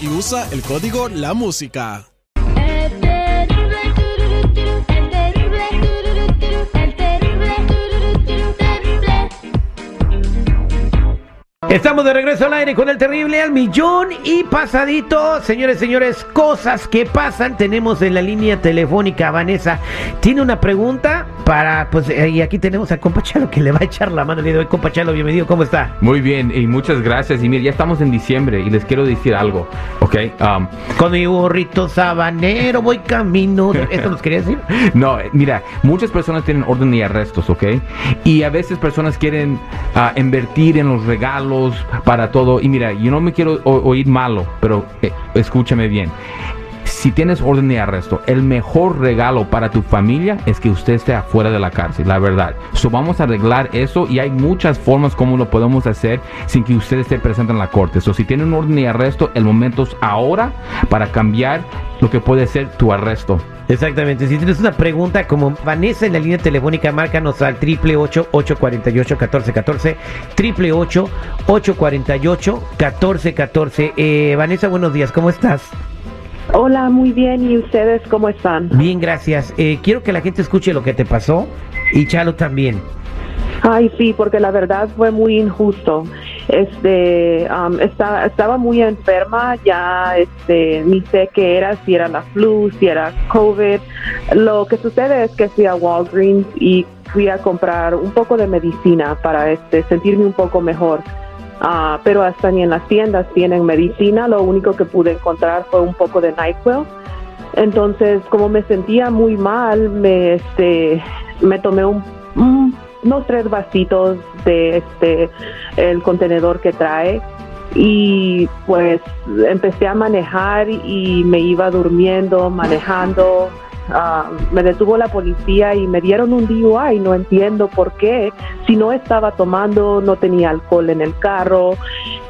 Y usa el código La Música. Estamos de regreso al aire con el terrible al millón y pasadito. Señores, señores, cosas que pasan. Tenemos en la línea telefónica Vanessa. Tiene una pregunta para, pues, eh, y aquí tenemos a compa Chalo que le va a echar la mano el día de hoy. Compa Chalo, bienvenido, ¿cómo está? Muy bien, y muchas gracias. Y mire, ya estamos en diciembre y les quiero decir algo, ¿ok? Um, Con mi burrito sabanero voy camino. ¿Esto nos quería decir? no, mira, muchas personas tienen orden de arrestos, ¿ok? Y a veces personas quieren ah, invertir en los regalos para todo. Y mira, yo no me quiero oír malo, pero eh, escúchame bien. Si tienes orden de arresto, el mejor regalo para tu familia es que usted esté afuera de la cárcel, la verdad. So vamos a arreglar eso y hay muchas formas como lo podemos hacer sin que usted esté presente en la corte. So si tiene un orden de arresto, el momento es ahora para cambiar lo que puede ser tu arresto. Exactamente. Si tienes una pregunta como Vanessa en la línea telefónica, márcanos al 888-848-1414. 888-848-1414. Eh, Vanessa, buenos días. ¿Cómo estás? Hola, muy bien. ¿Y ustedes cómo están? Bien, gracias. Eh, quiero que la gente escuche lo que te pasó y Chalo también. Ay, sí, porque la verdad fue muy injusto. Este, am, esta- estaba muy enferma, ya este, ni sé qué era, si era la flu, si era COVID. Lo que sucede es que fui a Walgreens y fui a comprar un poco de medicina para este, sentirme un poco mejor. Ah, pero hasta ni en las tiendas tienen medicina, lo único que pude encontrar fue un poco de NyQuil. Entonces, como me sentía muy mal, me este me tomé un, un- unos tres vasitos de este el contenedor que trae y pues empecé a manejar y me iba durmiendo, manejando. Ah, me detuvo la policía y me dieron un DUI, no entiendo por qué. Si no estaba tomando, no tenía alcohol en el carro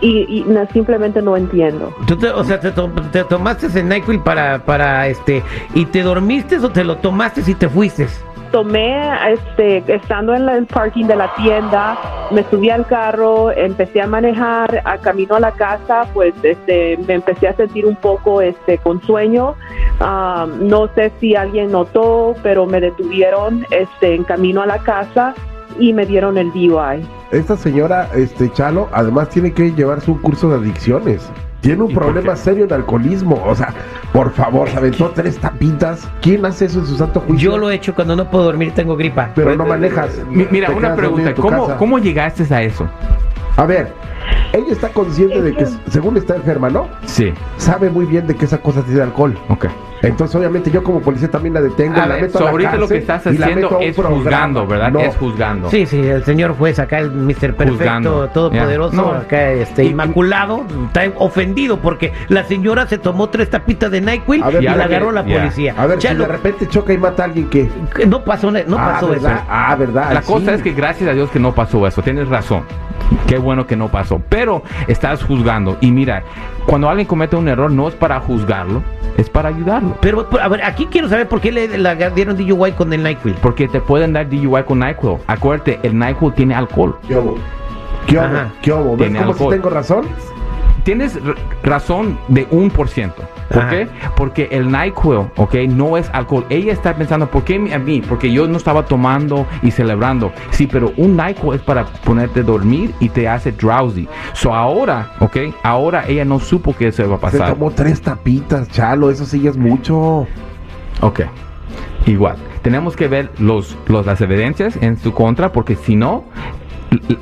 y, y no- simplemente no entiendo. ¿Tú te- o sea, te, to- te tomaste el NyQuil para, para este, y te dormiste o te lo tomaste y te fuiste? tomé este estando en el parking de la tienda me subí al carro empecé a manejar a camino a la casa pues este me empecé a sentir un poco este con sueño Ah, no sé si alguien notó pero me detuvieron este en camino a la casa y me dieron el DUI Esta señora, este Chalo, además tiene que llevarse un curso de adicciones. Tiene un ¿Y por problema serio de alcoholismo. O sea, por favor, se aventó tres tapitas. ¿Quién hace eso en su santo juicio? Yo lo he hecho cuando no puedo dormir, tengo gripa. Pero no manejas. Mi- Mira, una pregunta, ¿cómo. ¿cómo llegaste a eso? A ver, ella está consciente de que, según está enferma, ¿no? Sí, Sabe muy bien de que esa cosa tiene alcohol. ok. Entonces, obviamente, yo como policía también la detengo, A la ver, meto so a la ahorita lo que estás y la haciendo meto a un es programa. juzgando, ¿verdad? No. Es juzgando. Sí, sí, el señor juez acá, el Mr. Perfecto, todopoderoso. No. acá este Y- inmaculado, está ofendido porque la señora se tomó tres tapitas de NyQuil A ver, y la agarró la ya. policía. A ver, si Chalo, de repente choca y mata a alguien que... no pasó, no ah, pasó eso. ¿verdad? Ah, ¿verdad? La Sí. cosa es que gracias a Dios que no pasó eso, tienes razón. Qué bueno que no pasó. Pero estás juzgando. Y mira, cuando alguien comete un error no es para juzgarlo, es para ayudarlo. Pero, pero, a ver, aquí quiero saber por qué le la dieron DUI con el NyQuil. Porque te pueden dar DUI con NyQuil. Acuérdate, el NyQuil tiene alcohol. ¿Qué hubo? ¿Qué hubo? Ajá. ¿Qué hubo? ¿Ves Tiene cómo si alcohol. tengo razón? Tienes razón de un por ciento. ¿Por qué? Porque el NyQuil, ¿ok? No es alcohol. Ella está pensando, ¿por qué a mí? Porque yo no estaba tomando y celebrando. Sí, pero un NyQuil es para ponerte a dormir y te hace drowsy. So ahora, ¿ok? Ahora ella no supo que se va a Se pasar. tomó tres tapitas, chalo, eso sí es mucho. Ok. Igual. Tenemos que ver los, los, las evidencias en su contra, porque si no,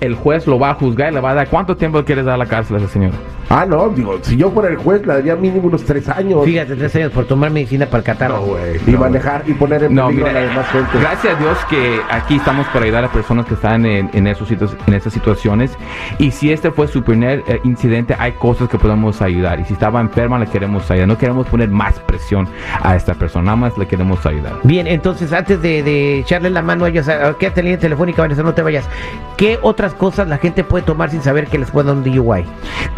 el juez lo va a juzgar y le va a dar. ¿Cuánto tiempo quieres dar a la cárcel a esa señora? Ah, no, digo, si yo fuera el juez, le daría mínimo unos tres años. Fíjate, tres años por tomar medicina para el catarro. Y manejar y poner en No, peligro mira, a la demás gente. gracias a Dios que aquí estamos para ayudar a personas que están en, en, esos situ- en esas situaciones. Y si este fue su primer eh, incidente, hay cosas que podemos ayudar. Y si estaba enferma, le queremos ayudar. No queremos poner más presión a esta persona, nada más le queremos ayudar. Bien, entonces antes de, de echarle la mano a ellos, a- quédate en línea telefónica, Vanessa, no te vayas. ¿Qué otras cosas la gente puede tomar sin saber que les puede dar un DUI?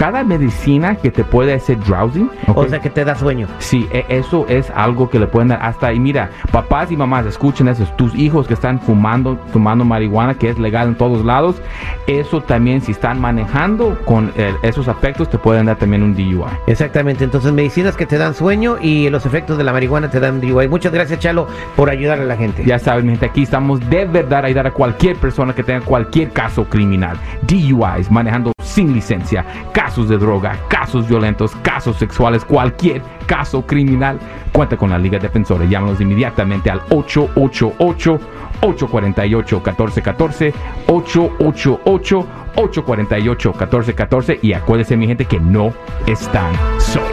Cada medicina que te puede hacer drowsy. O sea, que te da sueño. Sí, e- eso es algo que le pueden dar hasta y mira, papás y mamás, escuchen eso, tus hijos que están fumando, fumando marihuana, que es legal en todos lados, eso también si están manejando con eh, esos efectos te pueden dar también un DUI. Exactamente, entonces medicinas que te dan sueño y los efectos de la marihuana te dan DUI. Muchas gracias, Chalo, por ayudar a la gente. Ya saben, mi gente, aquí estamos de verdad a ayudar a cualquier persona que tenga cualquier caso criminal. DUIs, manejando sin licencia, casos de droga, casos violentos, casos sexuales, cualquier caso criminal. Cuenta con la Liga Defensora. Llámanos inmediatamente al 888 848 1414 888 848 1414 y acuérdense mi gente que no están solos.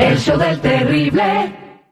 El show del terrible.